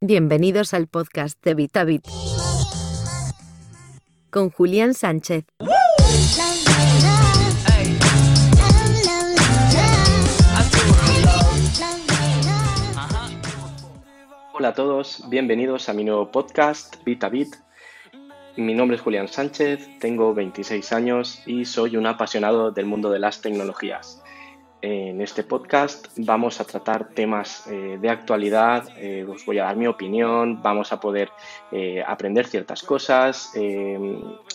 Bienvenidos al podcast de VitaVit con Julián Sánchez. Hola a todos, bienvenidos a mi nuevo podcast VitaVit. Mi nombre es Julián Sánchez, tengo 26 años y soy un apasionado del mundo de las tecnologías. En este podcast. Vamos a tratar temas eh, de actualidad, eh, os voy a dar mi opinión, vamos a poder eh, aprender ciertas cosas,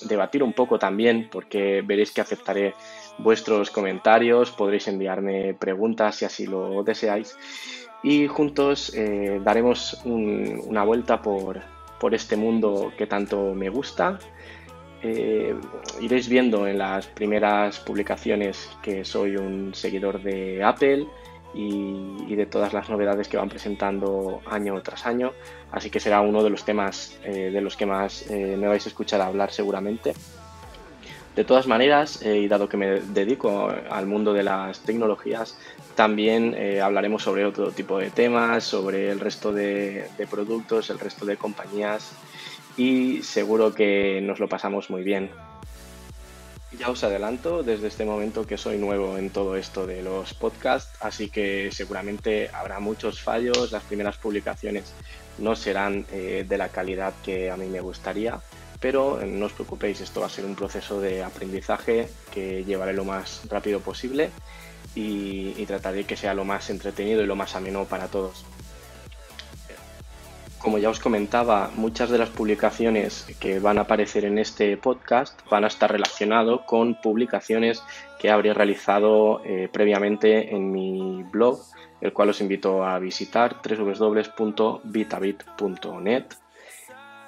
debatir un poco también, porque veréis que aceptaré vuestros comentarios, podréis enviarme preguntas si así lo deseáis. Y juntos daremos una vuelta por, por este mundo que tanto me gusta eh, iréis viendo en las primeras publicaciones que soy un seguidor de Apple y, de todas las novedades que van presentando año tras año, así que será uno de los temas eh, de los que más eh, me vais a escuchar hablar seguramente. De todas maneras, y dado que me dedico al mundo de las tecnologías, también hablaremos sobre otro tipo de temas, sobre el resto de productos, el resto de compañías y seguro que nos lo pasamos muy bien. Ya os adelanto desde este momento que soy nuevo en todo esto de los podcasts, así que seguramente habrá muchos fallos, las primeras publicaciones no serán eh, de la calidad que a mí me gustaría, pero eh, no os preocupéis, esto va a ser un proceso de aprendizaje que llevaré lo más rápido posible y, trataré que sea lo más entretenido y lo más ameno para todos. Como ya os comentaba, muchas de las publicaciones que van a aparecer en este podcast van a estar relacionadas con publicaciones que habré realizado eh, previamente en mi blog, el cual os invito a visitar www.vitabit.net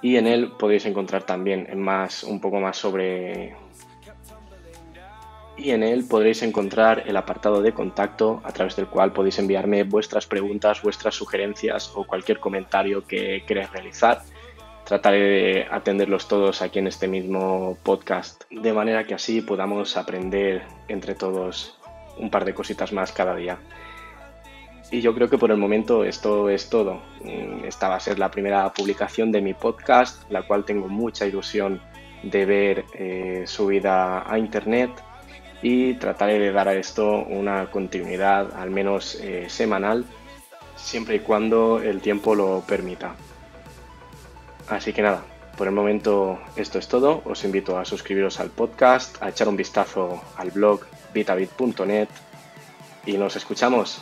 y en él podéis encontrar también más, un poco más sobre y en él podréis encontrar el apartado de contacto a través del cual podéis enviarme vuestras preguntas, vuestras sugerencias o cualquier comentario que queráis realizar. Trataré de atenderlos todos aquí en este mismo podcast, de manera que así podamos aprender entre todos un par de cositas más cada día. Y yo creo que por el momento esto es todo. Mm, esta va a ser la primera publicación de mi podcast, la cual tengo mucha ilusión de ver eh, subida a internet y trataré de dar a esto una continuidad al menos eh, semanal siempre y cuando el tiempo lo permita. Así que nada, por el momento esto es todo. Os invito a suscribiros al podcast, a echar un vistazo al blog vitabit.net y nos escuchamos